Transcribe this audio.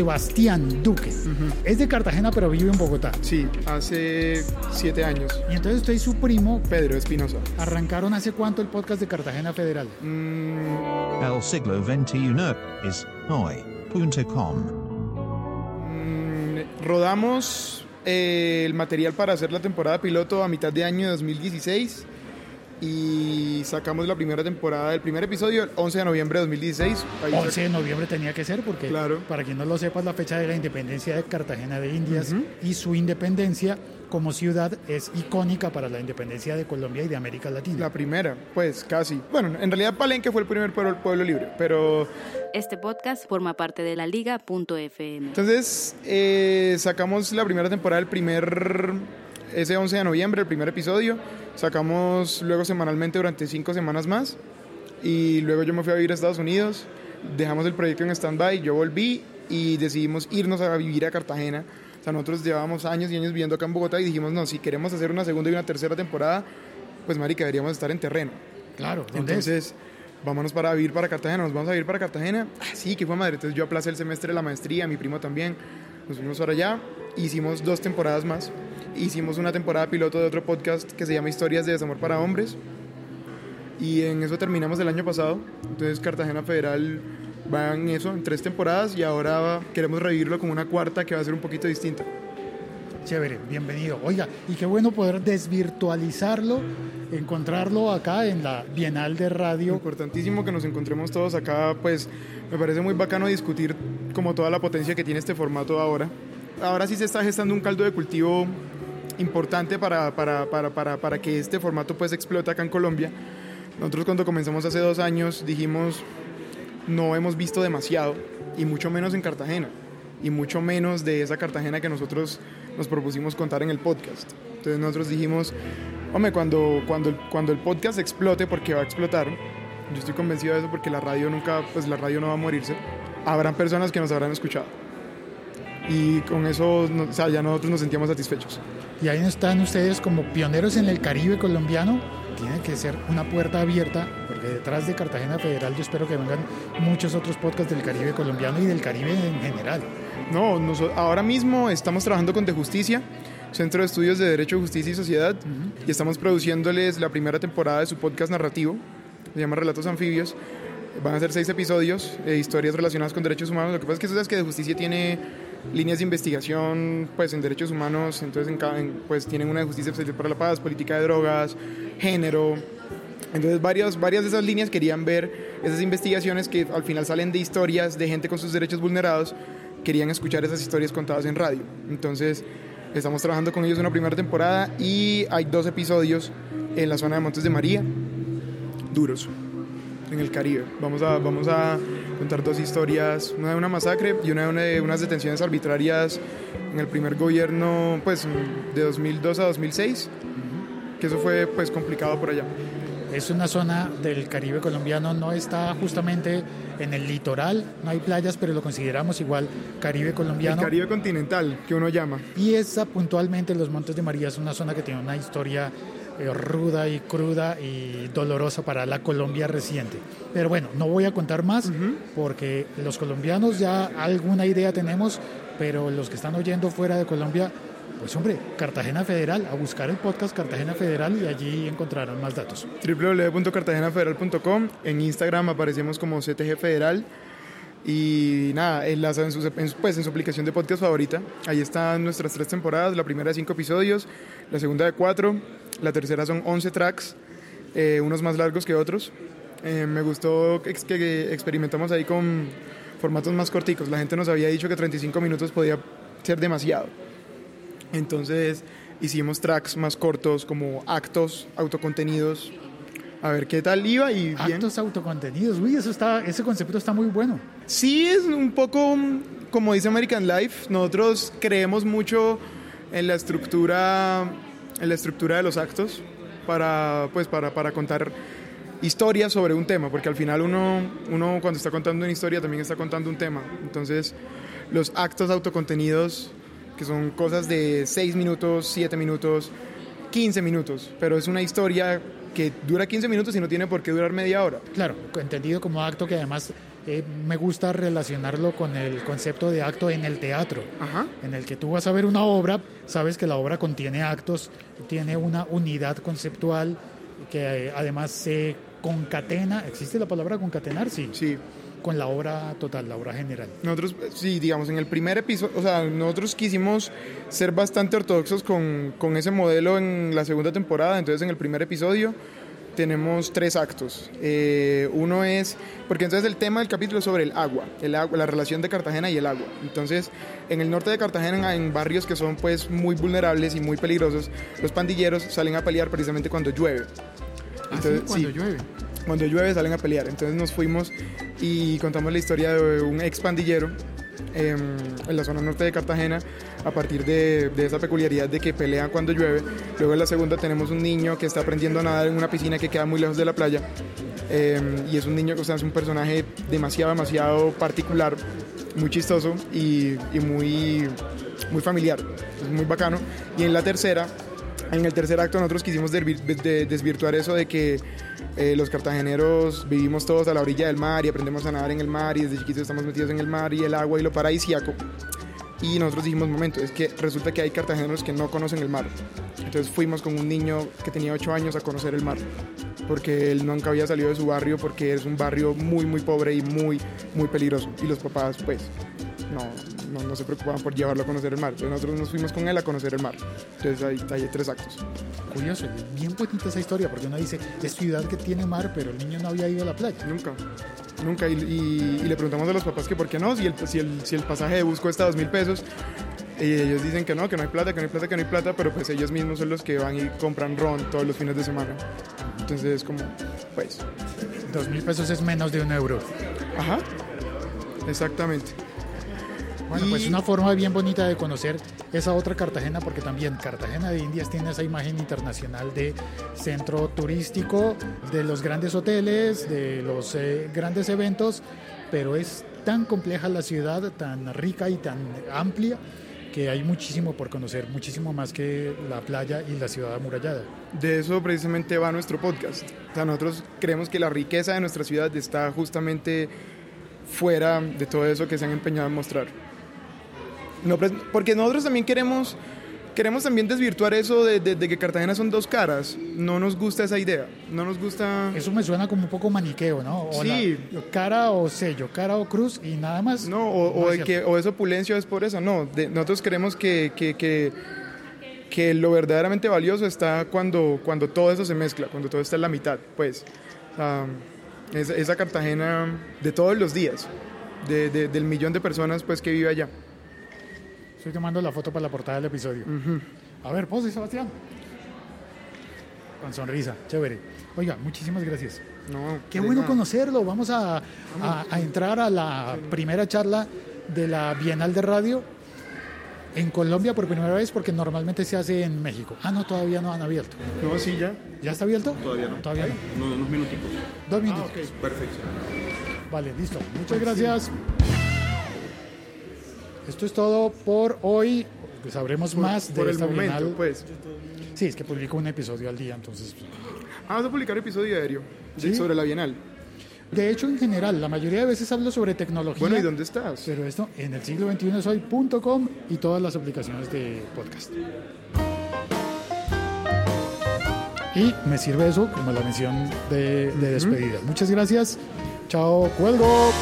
Sebastián Duque. Es de Cartagena, pero vive en Bogotá. Sí, hace siete años. Y entonces usted y su primo Pedro Espinosa. arrancaron hace cuánto el podcast de Cartagena Federal. Mm, El siglo XXI es hoy.com. mm, rodamos eh, el material para hacer la temporada piloto a mitad de año de 2016 y sacamos la primera temporada del primer episodio el 11 de noviembre de 2016. Ahí 11 de noviembre tenía que ser porque, Claro. para quien no lo sepa, la fecha de la independencia de Cartagena de Indias y su independencia como ciudad es icónica para la independencia de Colombia y de América Latina. La primera, pues casi. Bueno, en realidad Palenque fue el primer pueblo, pueblo libre, pero Este podcast forma parte de la liga.fm. entonces eh, sacamos la primera temporada el primer, ese 11 de noviembre, el primer episodio. Sacamos luego semanalmente durante cinco semanas más y luego yo me fui a vivir a Estados Unidos. Dejamos el proyecto en stand-by, yo volví y decidimos irnos a vivir a Cartagena. O sea, nosotros llevábamos años y años viviendo acá en Bogotá y dijimos, no, si queremos hacer una segunda y una tercera temporada, pues marica, deberíamos estar en terreno. Claro, ¿dónde es? Entonces, vámonos para vivir para Cartagena, nos vamos a vivir para Cartagena. Ah, sí, que fue madre. Entonces yo aplacé el semestre de la maestría, mi primo también. Nos fuimos para allá, hicimos dos temporadas más. Hicimos una temporada piloto de otro podcast que se llama Historias de Desamor para Hombres. Y en eso terminamos el año pasado. Entonces Cartagena Federal va en eso, en tres temporadas. Y ahora queremos revivirlo con una cuarta que va a ser un poquito distinta. Chévere, bienvenido. Oiga, y qué bueno poder desvirtualizarlo, encontrarlo acá en la Bienal de Radio. Importantísimo que nos encontremos todos acá, pues me parece muy bacano discutir como toda la potencia que tiene este formato ahora. Ahora sí se está gestando un caldo de cultivo importante para, para, para, para, que este formato pues explote acá en Colombia. Nosotros cuando comenzamos hace dos años dijimos no hemos visto demasiado y mucho menos en Cartagena y mucho menos de esa Cartagena que nosotros nos propusimos contar en el podcast. Entonces nosotros dijimos, hombre, cuando, cuando, cuando el podcast explote, porque va a explotar, yo estoy convencido de eso porque la radio nunca, pues la radio no va a morirse, habrán personas que nos habrán escuchado. Y con eso, o sea, ya nosotros nos sentíamos satisfechos. Y ahí están ustedes como pioneros en el Caribe colombiano. Tiene que ser una puerta abierta, porque detrás de Cartagena Federal yo espero que vengan muchos otros podcasts del Caribe colombiano y del Caribe en general. No, noso- ahora mismo estamos trabajando con De Justicia, Centro de Estudios de Derecho, Justicia y Sociedad, y estamos produciéndoles la primera temporada de su podcast narrativo, se llama Relatos Anfibios. Van a ser seis episodios, eh, historias relacionadas con derechos humanos. Lo que pasa es que tú sabes que De Justicia tiene líneas de investigación pues, en derechos humanos, entonces en en- pues, tienen una de Justicia para la Paz, política de drogas, género, entonces varias, varias de esas líneas querían ver esas investigaciones que al final salen de historias de gente con sus derechos vulnerados, querían escuchar esas historias contadas en radio. Entonces estamos trabajando con ellos una primera temporada y hay dos episodios en la zona de Montes de María, duros, en el Caribe. Vamos a, vamos a contar dos historias, una de una masacre y una de, una de unas detenciones arbitrarias en el primer gobierno pues, de 2002 a 2006, que eso fue pues complicado por allá. Es una zona del Caribe colombiano, no está justamente en el litoral, no hay playas, pero lo consideramos igual Caribe El colombiano. Caribe continental, que uno llama. Y esa puntualmente los Montes de María es una zona que tiene una historia eh, ruda y cruda y dolorosa para la Colombia reciente. Pero bueno, no voy a contar más porque los colombianos ya alguna idea tenemos, pero los que están oyendo fuera de Colombia, pues hombre, Cartagena Federal, a buscar el podcast Cartagena Federal y allí encontrarán más datos. www.cartagenafederal.com. En Instagram aparecemos como CTG Federal. Y nada, en, las- en su, en pues, en su aplicación de podcast favorita. Ahí están nuestras tres temporadas. La primera de cinco episodios, la segunda de cuatro, la tercera son 11 tracks, eh, unos más largos que otros. Eh, me gustó que experimentamos ahí con formatos más corticos. La gente nos había dicho que 35 minutos podía ser demasiado. Entonces hicimos tracks más cortos, como actos, autocontenidos. A ver qué tal iba y bien. Actos autocontenidos, uy, eso está, ese concepto está muy bueno. Sí, es un poco como dice American Life. Nosotros creemos mucho en la estructura, en la estructura de los actos para, pues, para, para contar historias sobre un tema, porque al final uno, uno cuando está contando una historia también está contando un tema. Entonces, los actos autocontenidos, que son cosas de 6 minutos, 7 minutos, 15 minutos, pero es una historia que dura 15 minutos y no tiene por qué durar media hora. Claro, entendido como acto que además eh, me gusta relacionarlo con el concepto de acto en el teatro, Ajá. en el que tú vas a ver una obra, sabes que la obra contiene actos, tiene una unidad conceptual que eh, además se concatena, ¿existe la palabra concatenar? Sí, Sí. con la obra total, la obra general. Nosotros, eh, sí, digamos, en el primer episodio, o sea, nosotros quisimos ser bastante ortodoxos con, con ese modelo en la segunda temporada, entonces en el primer episodio tenemos tres actos. Eh, uno es, porque entonces el tema del capítulo es sobre el agua, el agua, la relación de Cartagena y el agua. Entonces, en el norte de Cartagena, en barrios que son pues muy vulnerables y muy peligrosos, los pandilleros salen a pelear precisamente cuando llueve. Entonces, Así, cuando sí. llueve. Cuando llueve salen a pelear. Entonces nos fuimos y contamos la historia de un ex pandillero em, en la zona norte de Cartagena a partir de, de esa peculiaridad de que pelean cuando llueve. Luego en la segunda tenemos un niño que está aprendiendo a nadar en una piscina que queda muy lejos de la playa. Em, y es un niño que o sea, es un personaje demasiado, demasiado particular, muy chistoso y, y muy, muy familiar. Es muy bacano. Y en la tercera en el tercer acto nosotros quisimos desvirtuar eso de que eh, los cartageneros vivimos todos a la orilla del mar y aprendemos a nadar en el mar y desde chiquitos estamos metidos en el mar y el agua y lo paradisíaco. Y nosotros dijimos, momento, es que resulta que hay cartageneros que no conocen el mar. Entonces fuimos con un niño que tenía 8 años a conocer el mar, porque él nunca había salido de su barrio, porque es un barrio muy, muy pobre y muy, muy peligroso. Y los papás, pues, no, no, no se preocupaban por llevarlo a conocer el mar. Entonces nosotros nos fuimos con él a conocer el mar. Entonces ahí, ahí hay tres actos. Curioso, bien bonita esa historia, porque uno dice, es ciudad que tiene mar, pero el niño no había ido a la playa. Nunca. Nunca. Y, y- y le preguntamos a los papás que por qué no, si el, si el, si el pasaje de bus cuesta dos mil pesos. Y ellos dicen que no, que no hay plata, que no hay plata, que no hay plata, pero pues ellos mismos son los que van y compran ron todos los fines de semana. Entonces es como, pues, Dos mil pesos es menos de un euro. ajá, exactamente. Bueno, Y- pues una forma bien bonita de conocer esa otra Cartagena, porque también Cartagena de Indias tiene esa imagen internacional de centro turístico, de los grandes hoteles, de los eh, grandes eventos, pero es tan compleja la ciudad, tan rica y tan amplia, que hay muchísimo por conocer, muchísimo más que la playa y la ciudad amurallada. De eso precisamente va nuestro podcast. O sea, nosotros creemos que la riqueza de nuestra ciudad está justamente fuera de todo eso que se han empeñado en mostrar. No, pues, porque nosotros también queremos, queremos también desvirtuar eso de, de- de que Cartagena son dos caras. No nos gusta esa idea. No nos gusta... Eso me suena como un poco maniqueo, ¿no? O Sí. la- cara o sello, cara o cruz y nada más. No, o, o No de es que, o es opulencia o es por eso. No, de- nosotros creemos que, que, que, que lo verdaderamente valioso está cuando, cuando todo eso se mezcla, cuando todo está en la mitad. Pues, um, esa, esa Cartagena de todos los días, de- de- del millón de personas pues, que vive allá. Estoy tomando la foto para la portada del episodio. A ver, pose, Sebastián. Con sonrisa, chévere. Oiga, muchísimas gracias. No, Qué bueno nada. conocerlo. Vamos a, a- a entrar a la primera charla de la Bienal de Radio en Colombia por primera vez porque normalmente se hace en México. Ah, no, todavía no han abierto. No, sí, ya. ¿Ya está abierto? Todavía no. Todavía no. No, unos minuticos. Dos minutos. Perfecto. Vale, listo. Muchas gracias. Esto es todo por hoy. Sabremos más de por el esta momento, Bienal. pues. Sí, es que publico un episodio al día, entonces. Ah, vas a publicar episodio Sí. sobre la Bienal. De hecho, en general, la mayoría de veces hablo sobre tecnología. Bueno, ¿y dónde estás? Pero esto en el siglo XXI soy.com y todas las aplicaciones de podcast. Y me sirve eso como la mención de, de despedida. Muchas gracias. Chao, cuelgo.